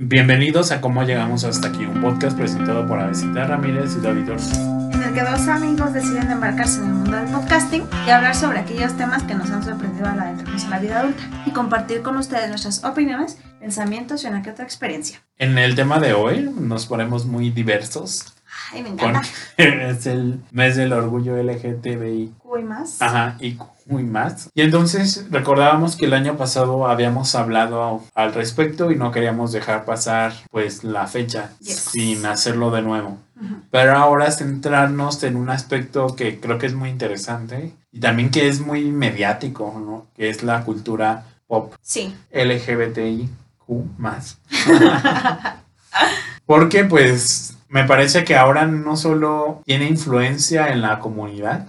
Bienvenidos a Cómo Llegamos Hasta Aquí, un podcast presentado por Avesita Ramírez y David Ortiz. En el que dos amigos deciden embarcarse en el mundo del podcasting y hablar sobre aquellos temas que nos han sorprendido al adentrarnos en la vida adulta y compartir con ustedes nuestras opiniones, pensamientos y una que otra experiencia. En el tema de hoy nos ponemos muy diversos. Ay, me encanta. Porque es el mes del orgullo LGTBI. Uy, más. Ajá, y muy más. Y entonces recordábamos que el año pasado habíamos hablado al respecto y no queríamos dejar pasar pues la fecha Yes. sin hacerlo de nuevo. Pero ahora centrarnos en un aspecto que creo que es muy interesante y también que es muy mediático, ¿no? Que es la cultura pop Sí. LGBTIQ más. Porque pues me parece que ahora no solo tiene influencia en la comunidad,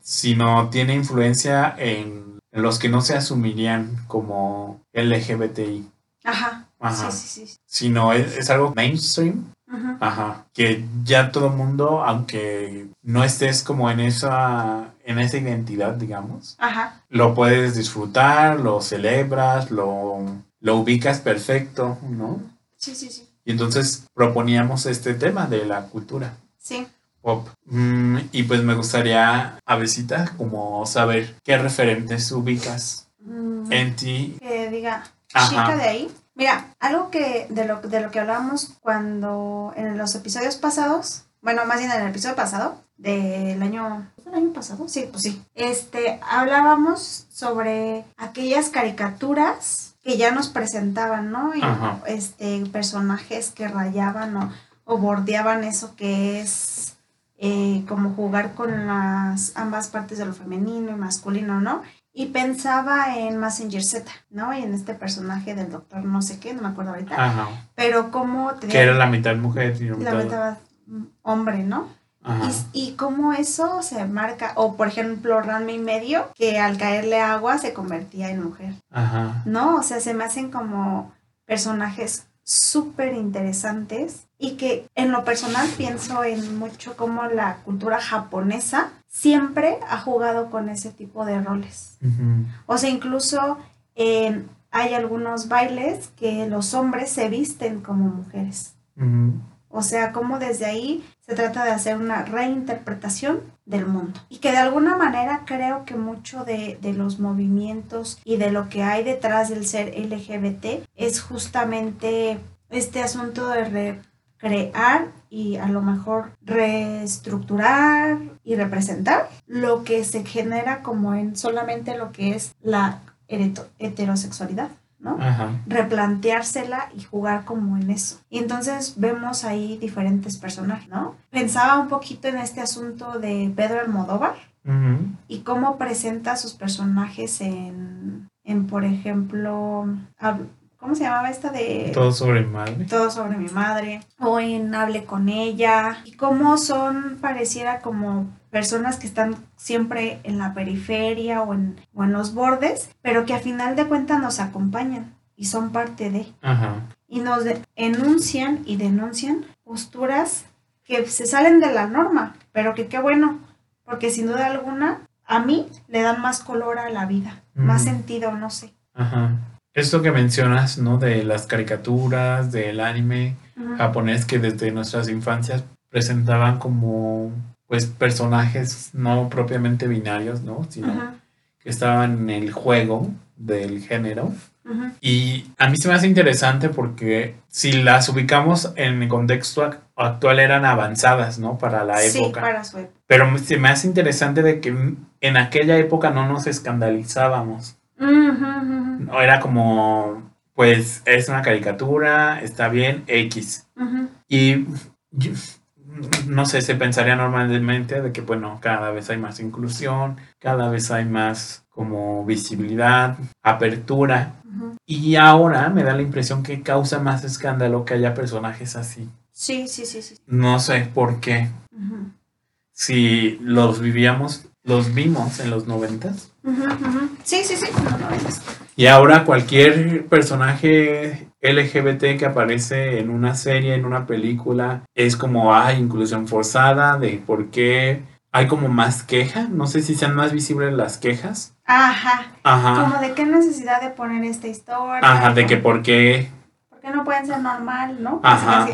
sino tiene influencia en los que no se asumirían como LGBTI, Ajá. Ajá. Sí, sí, sí. sino es, es algo mainstream, ajá, que ya todo mundo, aunque no estés como en esa, en esa identidad, digamos, Ajá. lo puedes disfrutar, lo celebras, lo, lo ubicas perfecto, ¿no? Sí, sí, sí. Y entonces proponíamos este tema de la cultura Sí. pop. Mm, y pues me gustaría, Avesita, como saber qué referentes ubicas Mm, en ti. que diga Ajá. chica de ahí. Mira, algo que de lo, de lo que hablábamos cuando en los episodios pasados, bueno, más bien en el episodio pasado del año, ¿fue el año pasado? Sí, pues sí. Este, hablábamos sobre aquellas caricaturas que ya nos presentaban, ¿no? Y, Ajá. este, personajes que rayaban o, o bordeaban eso que es eh, como jugar con las ambas partes de lo femenino y masculino, ¿no? Y pensaba en Messenger Z, ¿no? Y en este personaje del doctor no sé qué, no me acuerdo ahorita. Ajá. Pero cómo te Que era la mitad mujer y la la mitad. mitad hombre, ¿no? Y, y cómo eso se marca, o por ejemplo Ranma y medio, que al caerle agua se convertía en mujer, Ajá. ¿no? O sea, se me hacen como personajes súper interesantes y que en lo personal pienso en mucho como la cultura japonesa siempre ha jugado con ese tipo de roles. Ujú. O sea, incluso eh, hay algunos bailes que los hombres se visten como mujeres. Ujú. O sea, como desde ahí se trata de hacer una reinterpretación del mundo. Y que de alguna manera creo que mucho de, de los movimientos y de lo que hay detrás del ser LGBT es justamente este asunto de recrear y a lo mejor reestructurar y representar lo que se genera como en solamente lo que es la heterosexualidad, ¿no? Ajá. replanteársela y jugar como en eso. Y entonces vemos ahí diferentes personajes, ¿no? Pensaba un poquito en este asunto de Pedro Almodóvar y cómo presenta a sus personajes en, en por ejemplo, ¿cómo se llamaba esta de... Todo sobre madre. Todo sobre mi madre, o en Hable con ella, y cómo son, pareciera como personas que están siempre en la periferia o en, o en los bordes, pero que a final de cuentas nos acompañan y son parte de, Ajá. y nos enuncian y denuncian posturas que se salen de la norma, pero que qué bueno, porque sin duda alguna a mí le dan más color a la vida, más sentido, no sé. Ajá. Esto que mencionas, ¿no? De las caricaturas, del anime japonés que desde nuestras infancias presentaban como, pues, personajes no propiamente binarios, ¿no? Sino que estaban en el juego del género. Y a mí se me hace interesante porque si las ubicamos en el contexto ac- actual eran avanzadas, ¿no? Para la Sí, época. para su época. Pero se me hace interesante de que en aquella época no nos escandalizábamos. No era como, pues es una caricatura, está bien, X. Y yo- no sé, se pensaría normalmente de que, bueno, cada vez hay más inclusión, cada vez hay más como visibilidad, apertura. Y ahora me da la impresión que causa más escándalo que haya personajes así. Sí, sí, sí, sí. No sé por qué. Si los vivíamos, los vimos en los noventas. Sí, sí, sí. Y ahora cualquier personaje LGBT que aparece en una serie, en una película, es como, hay inclusión forzada, de por qué hay como más queja. No sé si sean más visibles las quejas. Ajá. Ajá. Como de qué necesidad de poner esta historia. Ajá, de que por qué. qué no pueden ser normal, no? Ajá. Así.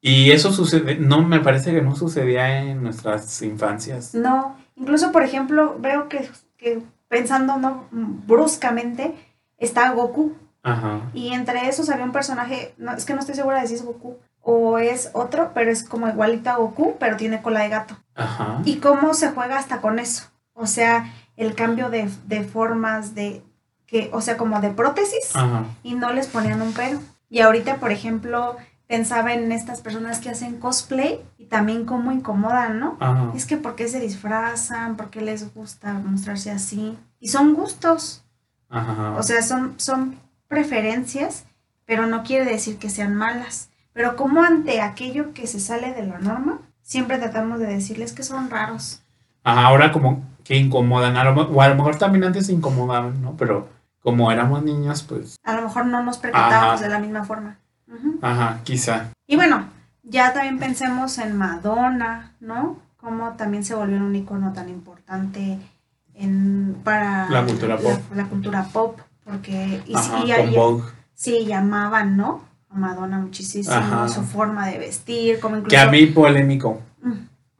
Y eso sucede, no, me parece que no sucedía en nuestras infancias. No, incluso por ejemplo, veo que, que pensando no bruscamente está Goku Ajá. y entre esos había un personaje, no, es que no estoy segura de si es Goku o es otro, pero es como igualito a Goku, pero tiene cola de gato. Ajá. Y cómo se juega hasta con eso. O sea, el cambio de, de formas de que, o sea, como de prótesis Ajá. y no les ponían un pero. Y ahorita, por ejemplo, pensaba en estas personas que hacen cosplay y también cómo incomodan, ¿no? Ajá. Es que por qué se disfrazan, por qué les gusta mostrarse así. Y son gustos, Ajá. o sea, son, son preferencias, pero no quiere decir que sean malas. Pero como ante aquello que se sale de la norma, siempre tratamos de decirles que son raros. Ajá, ahora como que incomodan, a lo o a lo mejor también antes se incomodaban, ¿no? Pero como éramos niños, pues, A lo mejor no nos percatábamos de la misma forma. Ajá, quizá. Y bueno, ya también pensemos en Madonna, ¿no? Cómo también se volvió un icono tan importante en, para La cultura pop. La, la cultura pop, porque y, Ajá, sí, y- llamaban, ¿no? A Madonna muchísimo, Ajá. su forma de vestir, como incluso... Que a mí polémico. Mm,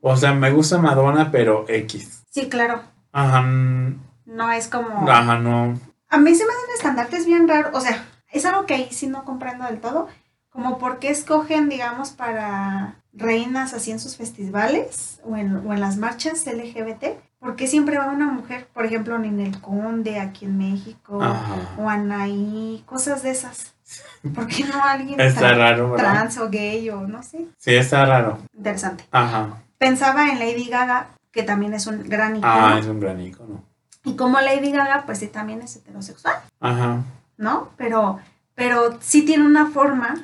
O sea, me gusta Madonna, pero X. Sí, claro, Ajá, mm, no es como... ajá, no. A mí se me hacen estandartes bien raros, o sea, es algo que ahí sí no comprendo del todo, como por qué escogen, digamos, para reinas así en sus festivales o en, o en las marchas LGBT, ¿por qué siempre va una mujer? Por ejemplo, Ninel Conde aquí en México, Ajá. o Anaí, cosas de esas. ¿Por qué no alguien Está trans o gay o no sé? Sí, está raro. Interesante. Ajá. Pensaba en Lady Gaga, que también es un gran icono, Ah, es un gran icono. y como Lady Gaga, pues sí, también es heterosexual. Ajá. ¿No? Pero, pero sí tiene una forma,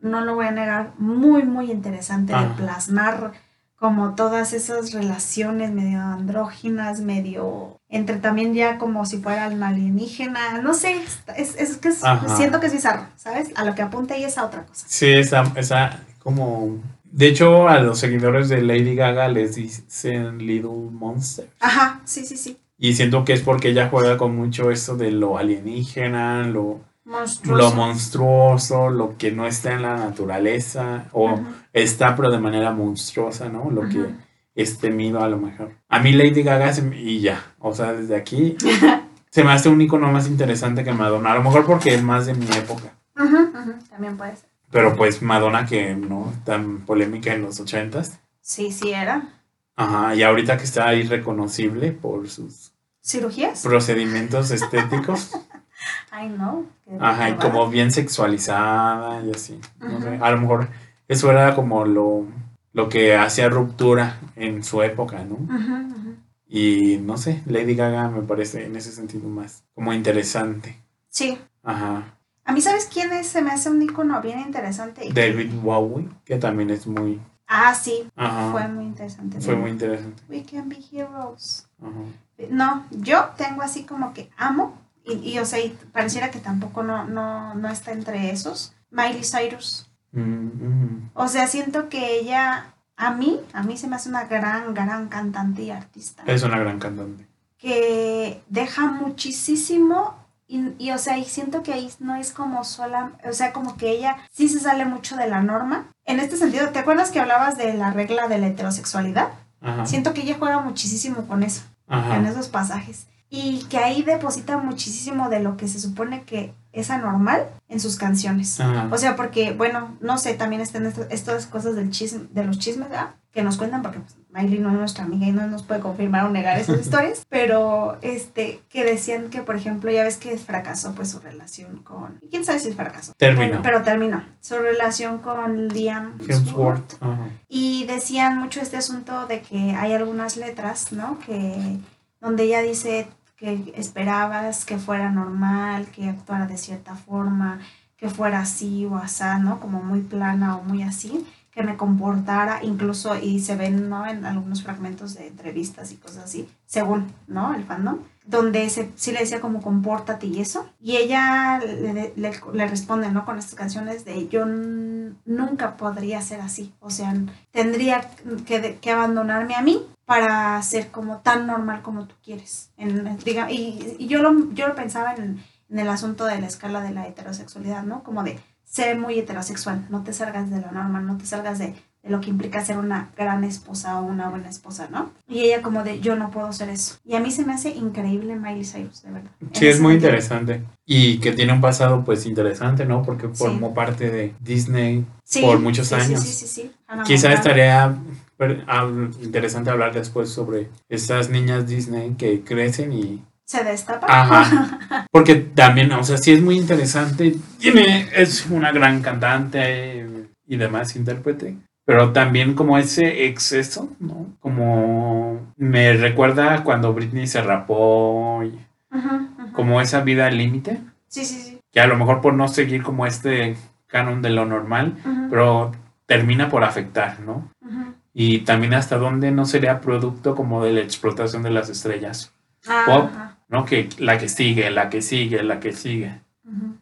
no lo voy a negar, muy, muy interesante de plasmar como todas esas relaciones medio andróginas, medio entre también ya como si fuera un alienígena, no sé, es, es que es- siento que es bizarro, ¿sabes? A lo que apunta ahí es a otra cosa. Sí, esa, esa como... De hecho, a los seguidores de Lady Gaga les dicen Little Monster. Ajá, sí, sí, sí. Y siento que es porque ella juega con mucho eso de lo alienígena, lo, Monstruoso. lo monstruoso, lo que no está en la naturaleza, o está pero de manera monstruosa, ¿no? Lo que es temido a lo mejor. A mí Lady Gaga se y ya, o sea, desde aquí se me hace un icono más interesante que Madonna, a lo mejor porque es más de mi época. Ujú, También puede ser. Pero pues Madonna que no tan polémica en los ochentas. Sí, sí era. Ajá, y ahorita que está irreconocible por sus ¿Cirugías? procedimientos estéticos. Ay, no. Ajá, y como bien sexualizada y así. No sé, a lo mejor eso era como lo, lo que hacía ruptura en su época, ¿no? Ujú. Y no sé, Lady Gaga me parece en ese sentido más como interesante. Sí. Ajá. A mí, ¿sabes quién es? Se me hace un icono bien interesante. David Bowie, que también es muy... Ah, sí. Ajá. Fue muy interesante. Fue muy interesante. We can be heroes. Ajá. No, yo tengo así como que amo. Y, y o sea, y pareciera que tampoco no, no, no está entre esos. Miley Cyrus. Mm. O sea, siento que ella, a mí, a mí se me hace una gran, gran cantante y artista. Es una gran cantante. que deja muchísimo y, y, o sea, y siento que ahí no es como sola, o sea, como que ella sí se sale mucho de la norma. En este sentido, ¿te acuerdas que hablabas de la regla de la heterosexualidad? Ajá. Siento que ella juega muchísimo con eso, en esos pasajes. Y que ahí deposita muchísimo de lo que se supone que es anormal en sus canciones. Ajá. O sea, porque, bueno, no sé, también están estas cosas del chisme, de los chismes, ¿verdad? Que nos cuentan, porque pues, Miley no es nuestra amiga y no nos puede confirmar o negar esas historias, pero este, que decían que, por ejemplo, ya ves que fracasó pues su relación con, quién sabe si fracasó. Terminó. Pero, pero terminó. Su relación con Liam Hemsworth. Y decían mucho este asunto de que hay algunas letras, ¿no? Que donde ella dice que esperabas que fuera normal, que actuara de cierta forma, que fuera así o asá, ¿no? Como muy plana o muy así, que me comportara, incluso, y se ven, ¿no? En algunos fragmentos de entrevistas y cosas así, según, ¿no? El fandom, donde se, sí le decía como compórtate y eso, y ella le, le, le responde, ¿no? Con estas canciones de yo nunca podría ser así, o sea, tendría que, que abandonarme a mí para ser como tan normal como tú quieres. En, diga, y, y yo, lo, yo lo pensaba en, en el asunto de la escala de la heterosexualidad, ¿no? Como de sé muy heterosexual, no te salgas de la norma, no te salgas de, de lo que implica ser una gran esposa o una buena esposa, ¿no? Y ella como de, yo no puedo ser eso. Y a mí se me hace increíble Miley Cyrus, de verdad. Sí, es muy sentido. interesante. Y que tiene un pasado pues interesante, ¿no? Porque formó parte de Disney Sí, por muchos sí, años. Sí, sí, sí. Hannah Quizá estaría hab- interesante hablar después sobre esas niñas Disney que crecen y... Se destapa. Ajá. Porque también, o sea, sí es muy interesante. Tiene, es una gran cantante y demás intérprete. Pero también como ese exceso, ¿no? Como me recuerda cuando Britney se rapó, y como esa vida al límite. Sí, sí, sí. que a lo mejor por no seguir como este canon de lo normal, pero termina por afectar, ¿no? Y también hasta dónde no sería producto como de la explotación de las estrellas, Ah, Pop. ajá. ¿No? Que la que sigue, la que sigue, la que sigue,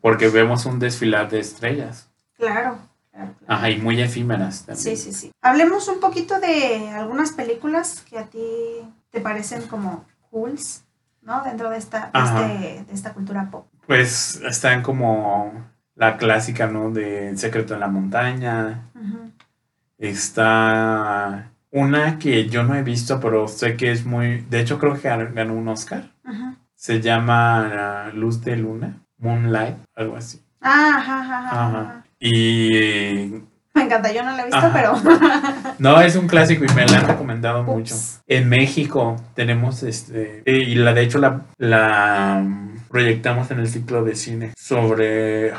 porque vemos un desfilar de estrellas, Claro, claro, claro. ajá, y muy efímeras también. Sí, sí, sí. Hablemos un poquito de algunas películas que a ti te parecen como cools, ¿no? Dentro de esta, de, este- de esta cultura pop. Pues están como la clásica, ¿no? De El secreto en la montaña, está una que yo no he visto, pero sé que es muy, de hecho creo que ganó un Oscar. Se llama ah, Luz de Luna, Moonlight, algo así. Ah, ajá, ajá, ajá. Y Me encanta, yo no la he visto, Ajá. pero... no es un clásico y me la han recomendado mucho. En México tenemos este y la de hecho la, la mm, proyectamos en el ciclo de cine sobre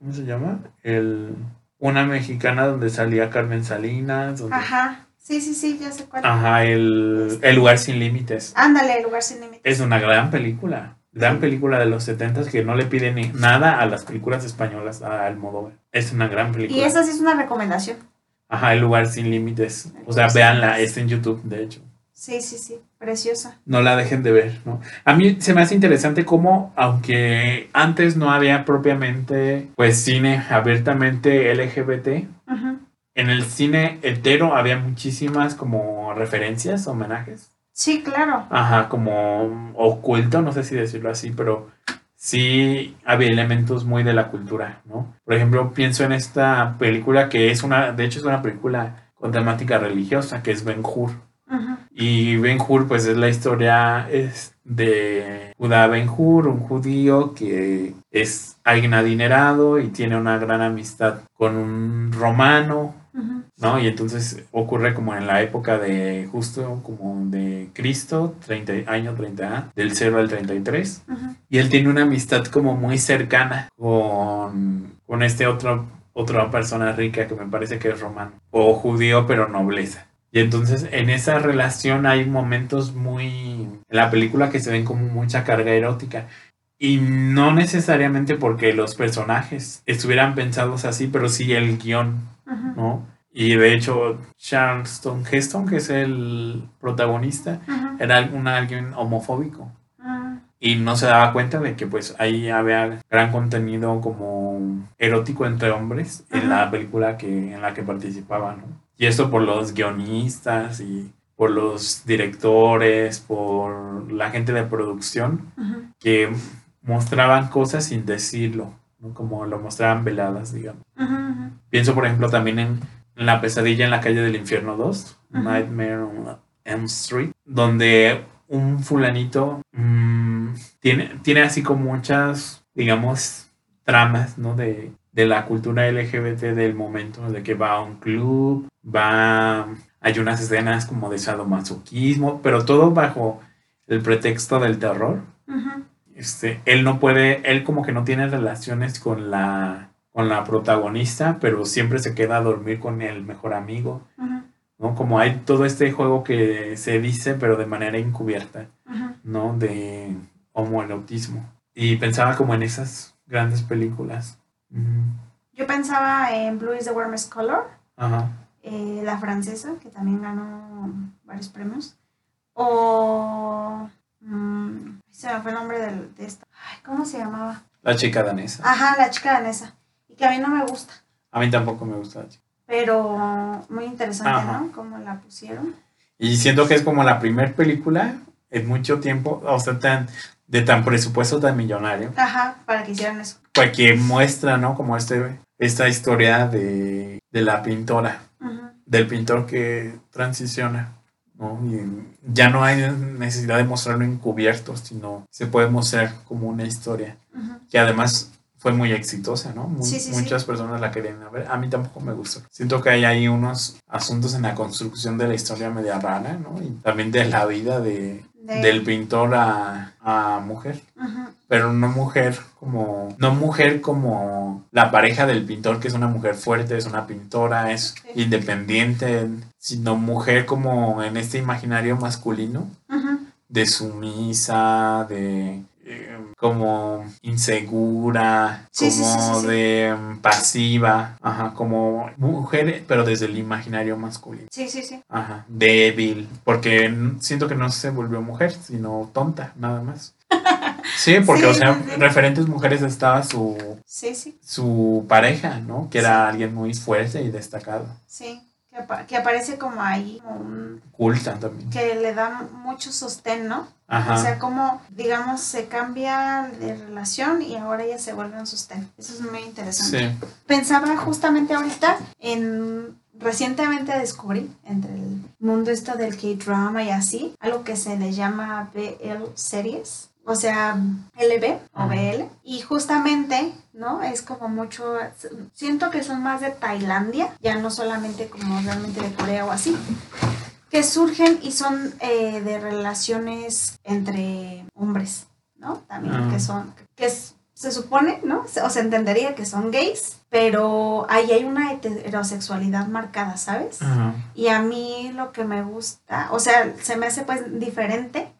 ¿cómo se llama? El una mexicana donde salía Carmen Salinas, donde- Ajá. Sí, sí, sí, ya sé cuál. Ajá, el, el lugar sin límites. Ándale, El lugar sin límites. Es una gran película. Gran película de los 70 que no le pide ni nada a las películas españolas a Almodóvar. Es una gran película. Y esa sí es una recomendación. Ajá, El lugar sin límites. O sea, véanla, está en YouTube, de hecho. Sí, sí, sí. Preciosa. No la dejen de ver, ¿no? A mí se me hace interesante cómo, aunque antes no había propiamente, pues, cine abiertamente LGBT, Ujú. En el cine hetero había muchísimas como referencias, homenajes. Sí, claro. Ajá, como oculto, no sé si decirlo así, pero sí había elementos muy de la cultura, ¿no? Por ejemplo, pienso en esta película que es una, de hecho es una película con temática religiosa, que es Ben Hur. Ujú. Y Ben Hur, pues es la historia es de Judá Ben Hur, un judío que es alguien adinerado y tiene una gran amistad con un romano. ¿No? Y entonces ocurre como en la época de justo como de Cristo, 30, año 30, del 0 al 33. Ujú. Y él tiene una amistad como muy cercana con, con este otro, otra persona rica que me parece que es romano, o judío pero nobleza. Y entonces en esa relación hay momentos muy, en la película que se ven como mucha carga erótica. Y no necesariamente porque los personajes estuvieran pensados así, pero sí el guion. ¿no? Y de hecho, Charleston Heston, que es el protagonista, era un alguien homofóbico. Ujú. Y no se daba cuenta de que pues ahí había gran contenido como erótico entre hombres en la película que, en la que participaba, ¿no? Y esto por los guionistas y por los directores, por la gente de producción, que mostraban cosas sin decirlo, ¿no? Como lo mostraban veladas, digamos. Pienso, por ejemplo, también en La pesadilla en la calle del infierno 2, Ujú. Nightmare on Elm Street, donde un fulanito mm, tiene, tiene así como muchas, digamos, tramas, ¿no? De, de la cultura LGBT del momento, de que va a un club, va... Hay unas escenas como de sadomasoquismo, pero todo bajo el pretexto del terror este, él no puede, él como que no tiene relaciones con la, con la protagonista, pero siempre se queda a dormir con el mejor amigo. ¿no? Como hay todo este juego que se dice, pero de manera encubierta. ¿no? De homoerotismo. Y pensaba como en esas grandes películas. Yo pensaba en Blue is the Warmest Color, Ajá. eh, la francesa, que también ganó varios premios. O. mm, se me fue el nombre del- de esta. Ay, ¿Cómo se llamaba? La chica danesa. Ajá, la chica danesa. Y que a mí no me gusta. A mí tampoco me gusta. Pero muy interesante, Ajá. ¿no? Cómo la pusieron. Y siento que es como la primera película en mucho tiempo, o sea, tan, de tan presupuesto tan millonario. Ajá, para que hicieran eso. pues que muestra, ¿no? Como este esta historia de, de la pintora, del pintor que transiciona. ¿no? Y ya no hay necesidad de mostrarlo encubierto, sino se puede mostrar como una historia que además fue muy exitosa, ¿no? Mu- Sí, sí, sí. muchas personas la querían ver. A mí tampoco me gustó. Siento que hay ahí unos asuntos en la construcción de la historia media rara, ¿no? Y también de la vida de, De- del pintor a, a mujer. Pero no mujer como. No mujer como la pareja del pintor, que es una mujer fuerte, es una pintora, es independiente, sino mujer como en este imaginario masculino de sumisa, de eh, como insegura, Sí, como sí, sí, sí. de mm, pasiva, ajá, como mujer, pero desde el imaginario masculino. Sí, sí, sí. Ajá, débil, porque siento que no se volvió mujer, sino tonta, nada más. Sí, porque, Sí, o sea, sí, referentes mujeres estaba su, Sí, sí, su pareja, ¿no? Que era alguien muy fuerte y destacado. sí. Que, apa- que aparece como ahí, como un- Culta también. que le da mucho sostén, ¿no? Ajá. O sea, como, digamos, se cambia de relación y ahora ya se vuelve un sostén. Eso es muy interesante. sí. Pensaba justamente ahorita en... Recientemente descubrí entre el mundo esto del K-drama y así, algo que se le llama BL series, o sea, LB o. BL. Y justamente, ¿no? Es como mucho, siento que son más de Tailandia, ya no solamente como realmente de Corea o así, que surgen y son eh, de relaciones entre hombres, ¿no? También Ah. que son, que es- se supone, ¿no? O se entendería que son gays, pero ahí hay una heterosexualidad marcada, ¿sabes? Y a mí lo que me gusta, o sea, se me hace pues diferente,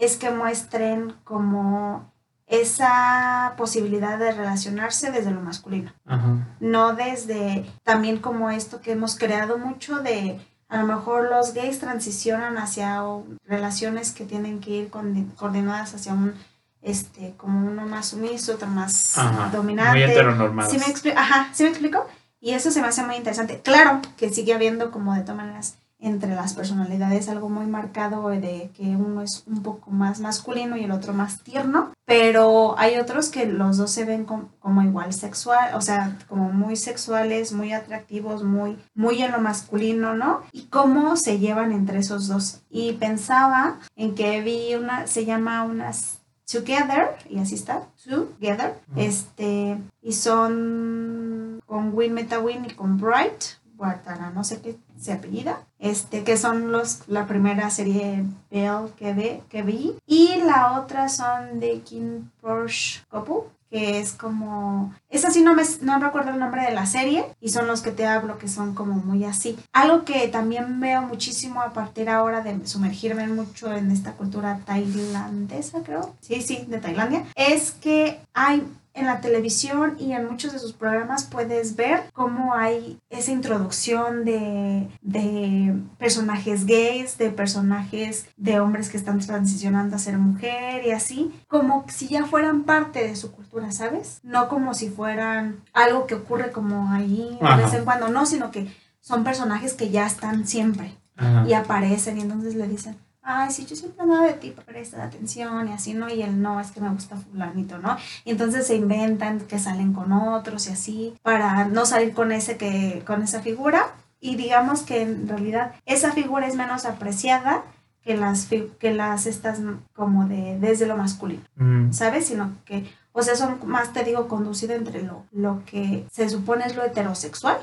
es que muestren como esa posibilidad de relacionarse desde lo masculino, Ajá. no desde también como esto que hemos creado mucho de a lo mejor los gays transicionan hacia relaciones que tienen que ir coordinadas hacia un este como uno más sumiso, otro más Ajá. dominante. Muy. ¿Sí me Ajá, ¿sí me explico? Y eso se me hace muy interesante. Claro que sigue habiendo como de todas maneras entre las personalidades algo muy marcado de que uno es un poco más masculino y el otro más tierno, pero hay otros que los dos se ven com- como igual sexual, o sea, como muy sexuales, muy atractivos, muy, muy en lo masculino, ¿no? Y cómo se llevan entre esos dos. Y pensaba en que vi una, se llama unas Together, y así está, Together, Ujú. este, y son con Win Metawin y con Bright, Guartara, no sé qué se apellida, este, que son los, la primera serie Bell que, ve, que vi, y la otra son de King Porsche Couple, que es como, esa sí no me, no recuerdo el nombre de la serie, y son los que te hablo, que son como muy así. Algo que también veo muchísimo a partir ahora de sumergirme mucho en esta cultura tailandesa, creo, sí, sí, de Tailandia, es que hay en la televisión y en muchos de sus programas puedes ver cómo hay esa introducción de, de personajes gays, de personajes de hombres que están transicionando a ser mujer y así, como si ya fueran parte de su cultura, ¿sabes? No como si fueran algo que ocurre como ahí de vez en cuando, no, sino que son personajes que ya están siempre Ajá. y aparecen y entonces le dicen, ay, sí, yo siempre andaba de ti, presta atención y así, ¿no? Y él, no, es que me gusta fulanito, ¿no? Y entonces se inventan que salen con otros y así, para no salir con ese que, con esa figura. Y digamos que en realidad esa figura es menos apreciada que las, que las estas como de desde lo masculino, Mm. ¿sabes? Sino que, o sea, son más, te digo, conducido entre lo, lo que se supone es lo heterosexual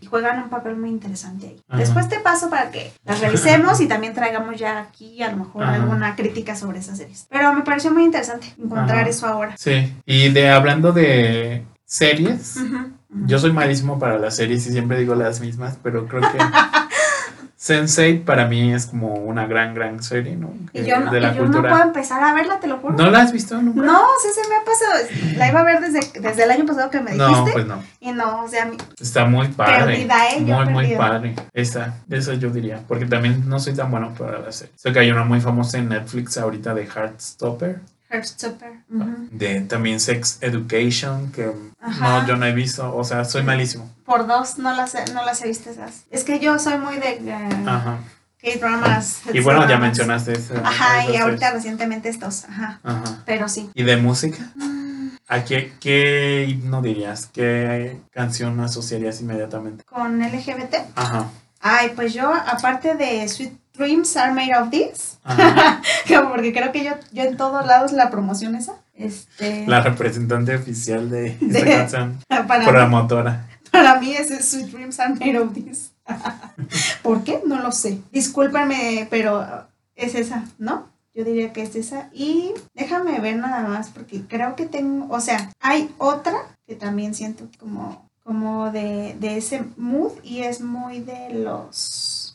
y juegan un papel muy interesante ahí. Después te paso para que las revisemos y también traigamos ya aquí a lo mejor alguna crítica sobre esas series. Pero me pareció muy interesante encontrar eso ahora. Sí. Y de hablando de series, yo soy malísimo para las series y siempre digo las mismas, pero creo que Sense8 para mí es como una gran, gran serie, ¿no? Y Que- yo, no, de y la yo no puedo empezar a verla, te lo juro. ¿No la has visto nunca? No, sí se me ha pasado. La iba a ver desde, desde el año pasado que me No, dijiste. pues no. Y no, o sea, mi- Está muy padre. Perdida, ¿eh? Muy, muy padre. Esa, esa yo diría. Porque también no soy tan bueno para la serie. Sé que hay una muy famosa en Netflix ahorita de Heartstopper. Heartstopper. De también Sex Education, que Ajá. no, yo no he visto. O sea, soy malísimo. Por dos no las, he- no las he visto esas. Es que yo soy muy de eh, Ajá. K-dramas. Y bueno, ya mencionaste esa. Ajá, y ahorita recientemente estos. Ajá. Ajá. Pero sí. ¿Y de música? Mm, ¿A qué, qué himno dirías? ¿Qué canción asociarías inmediatamente? Con LGBT. Ajá. Ay, pues yo, aparte de Sweet Dreams Are Made of This, porque creo que yo, yo en todos lados la promoción esa. Este, La representante oficial de De- canción. para, Promotora. Para mí ese Sweet Dreams Are Made of This. ¿Por qué? No lo sé. Discúlpenme, pero es esa, ¿no? Yo diría que es esa. Y déjame ver nada más, porque creo que tengo, o sea, hay otra que también siento como, como de, de ese mood y es muy de los,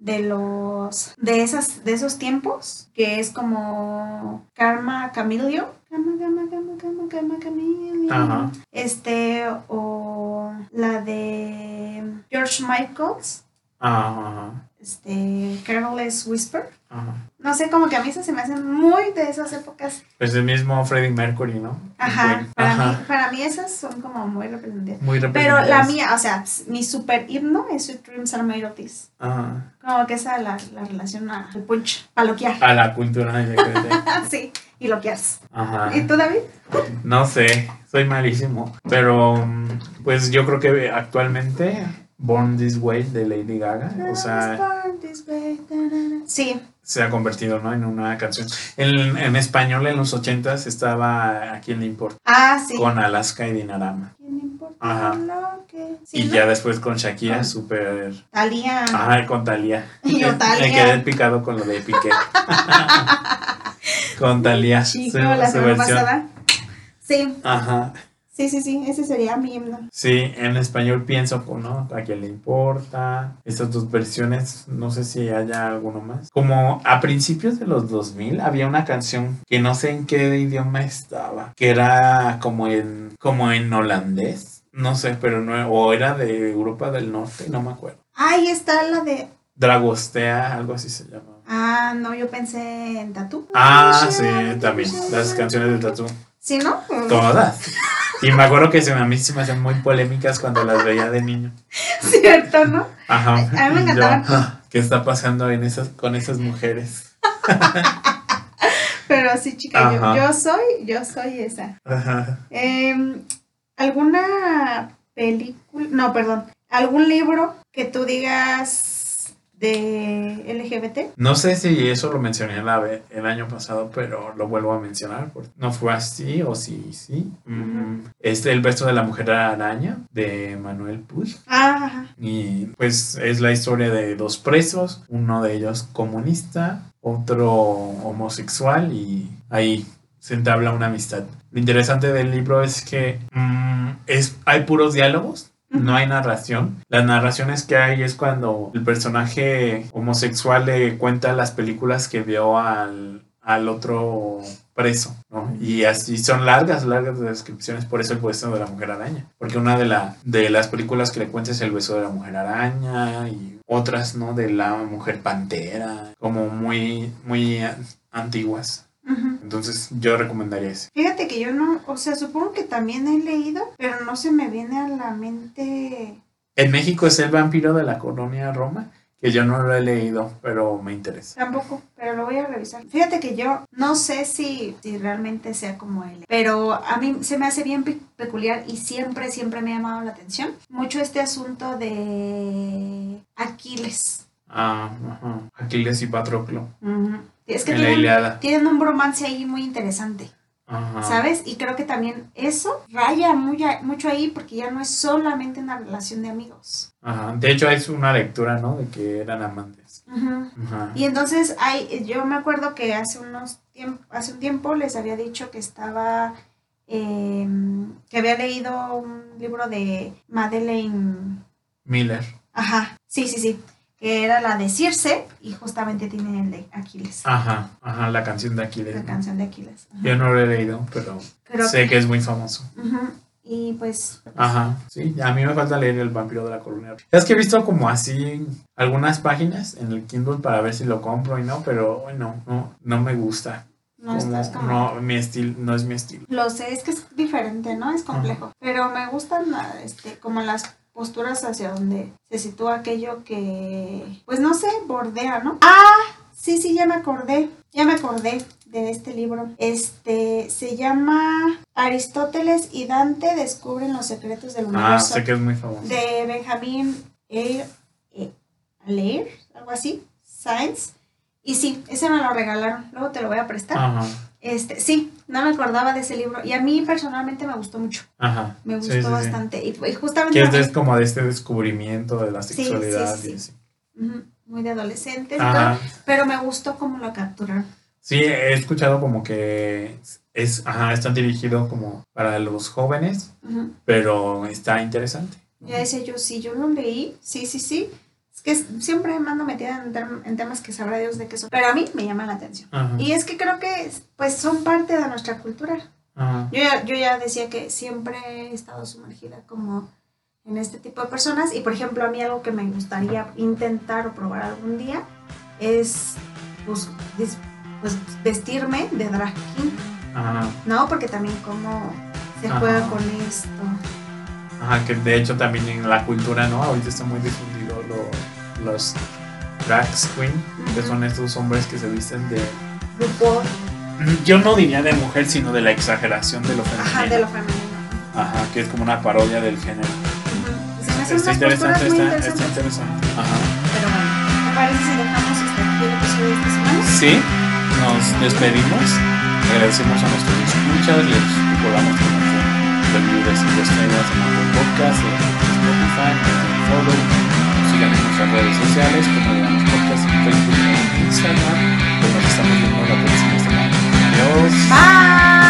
de los, de esas, de esos tiempos, que es como Karma Camilio. Karma, Karma, Karma, Karma, Karma Camilio. Ajá. Este, o la de George Michaels, Ajá. Este, Careless Whisper. Ajá. No sé, como que a mí esas se me hacen muy de esas épocas. Pues el mismo Freddie Mercury, ¿no? Ajá. Para, ajá. Mí, para mí esas son como muy representativas. Muy Pero representativas. la mía, o sea, mi super himno es Sweet Dreams Are Made of This. Ajá. Como que esa la, la relación al punch, para loquear. A la cultura sí, y loquears. Ajá. ¿Y tú, David? No sé, soy malísimo. Pero, mm, pues yo creo que actualmente Born This Way de Lady Gaga, o sea, Sí, se ha convertido ¿no? en una canción. En, en español en los ochentas estaba ¿A quién le importa? ah, sí. Con Alaska y Dinarama. ¿Quién importa Ajá. lo que- sí, y ¿no? ya después con Shakira, Con- súper... Talía. Ajá, con Talía. Y yo, Me Thalía. quedé picado con lo de Piqué. con Talía. Chico, la semana pasada. Sí, Ajá. Sí, sí, sí, ese sería mi himno. Sí, en español pienso, pues, ¿no? ¿A quién le importa? Estas dos versiones, no sé si haya alguno más. Como a principios de los 2000 había una canción que no sé en qué idioma estaba, que era como en, como en holandés, no sé, pero no, o era de Europa del Norte, no me acuerdo. Ahí está la de. Dragostea, algo así se llama. Ah, no, yo pensé en Tatu. Ah, sí, también, las canciones de Tatu. Sí, ¿no? Todas. Y me acuerdo que se, a mí se me hacen muy polémicas cuando las veía de niño. Cierto, ¿no? Ajá. A mí me yo, encantaban. "Ah, ¿Qué está pasando en esas, con esas mujeres? Pero sí, chica, yo, yo soy, yo soy esa. Ajá. Em, ¿Alguna película? No, perdón. ¿Algún libro que tú digas de LGBT? No sé si eso lo mencioné la ve- el año pasado, pero lo vuelvo a mencionar. porque no fue así o sí, sí. Es el beso de la mujer araña de Manuel Puig. Ah. Y pues es la historia de dos presos, uno de ellos comunista, otro homosexual y ahí se entabla una amistad. Lo interesante del libro es que mm, es, hay puros diálogos, no hay narración. Las narraciones que hay es cuando el personaje homosexual le cuenta las películas que vio al, al otro preso, ¿no? Y así son largas, largas descripciones, por eso el beso de la mujer araña. Porque una de, la, de las películas que le cuenta es el beso de la mujer araña y otras, ¿no? De la mujer pantera, como muy, muy a- Entonces yo recomendaría ese. Fíjate que yo no, o sea, supongo que también he leído, pero no se me viene a la mente. En México es el vampiro de la colonia Roma, que yo no lo he leído, pero me interesa. Tampoco, pero lo voy a revisar. Fíjate que yo no sé si, si realmente sea como él, pero a mí se me hace bien pe- peculiar y siempre, siempre me ha llamado la atención mucho este asunto de Aquiles. Ah, ajá. Aquiles y Patroclo. Es que tienen, tienen un bromance ahí muy interesante, Ajá. ¿sabes? Y creo que también eso raya muy a- mucho ahí porque ya no es solamente una relación de amigos. Ajá. De hecho, es una lectura, ¿no? De que eran amantes. Ajá. Y entonces hay, yo me acuerdo que hace unos tiemp- hace un tiempo les había dicho que estaba eh, que había leído un libro de Madeleine, Miller. ajá, sí, sí, sí, que era la de Circe y justamente tiene el de Aquiles, Ajá. Ajá. La canción de Aquiles. la ¿no? canción de Aquiles. Ajá. Yo no lo he leído, pero Creo sé que es muy famoso. Ujú. Y pues Ajá, sí, a mí me falta leer El vampiro de la colonia. Es que he visto como así algunas páginas en el Kindle para ver si lo compro y no, pero no, no, no me gusta. no Como- estás como... No, mi estilo, no es mi estilo. Lo sé, es que es diferente, ¿no? Es complejo. Pero me gustan este, como las posturas hacia donde se sitúa aquello que, pues no sé, bordea, ¿no? Ah, Sí, sí, ya me acordé. Ya me acordé de este libro. Este se llama Aristóteles y Dante descubren los secretos del Ah, universo. sé que es muy famoso. de Benjamin Eyre, eh, Leir, algo así, Science. Y sí, ese me lo regalaron. Luego te lo voy a prestar. Ajá, Este, sí, no me acordaba de ese libro. Y a mí personalmente me gustó mucho. ajá. Me gustó sí, sí. bastante. Y, y justamente. Que es de- como de este descubrimiento de la sexualidad. sí, sí, y así. Ujú, muy de adolescentes. todo, pero me gustó cómo lo capturaron. Sí, he escuchado como que es, ajá, están dirigidos como para los jóvenes, pero está interesante. Ya decía yo, sí, yo lo leí, sí, sí, sí. Es que siempre me ando metida en, term- en temas que sabrá Dios de qué son. Pero a mí me llaman la atención. Ajá, Y es que creo que pues son parte de nuestra cultura. ajá. Yo ya, yo ya decía que siempre he estado sumergida como en este tipo de personas. Y por ejemplo, a mí algo que me gustaría intentar o probar algún día es pues, pues, vestirme de drag king. Ajá, ¿No? Porque también como se juega con esto. Ajá, que de hecho también en la cultura, ¿no? Ahorita está muy difundido lo- los drag queen, que son estos hombres que se visten de... Grupo, Yo no diría de mujer, sino de la exageración de lo femenino. ajá, de lo femenino. Ajá, que es como una parodia del género. Se me Está interesante, está, está interesantes. interesante. Ajá. Pero bueno, ¿te parece si dejamos el episodio de esta semana? Sí, nos despedimos. Agradecemos a nuestros escuchas. Les recordamos que permitir sugieres nuevas en Apple Podcast, en Spotify, en Follow. Sigan en nuestras redes sociales como Digamos Podcast en Facebook e Instagram. Pues nos estamos viendo la próxima semana. Adiós. Bye.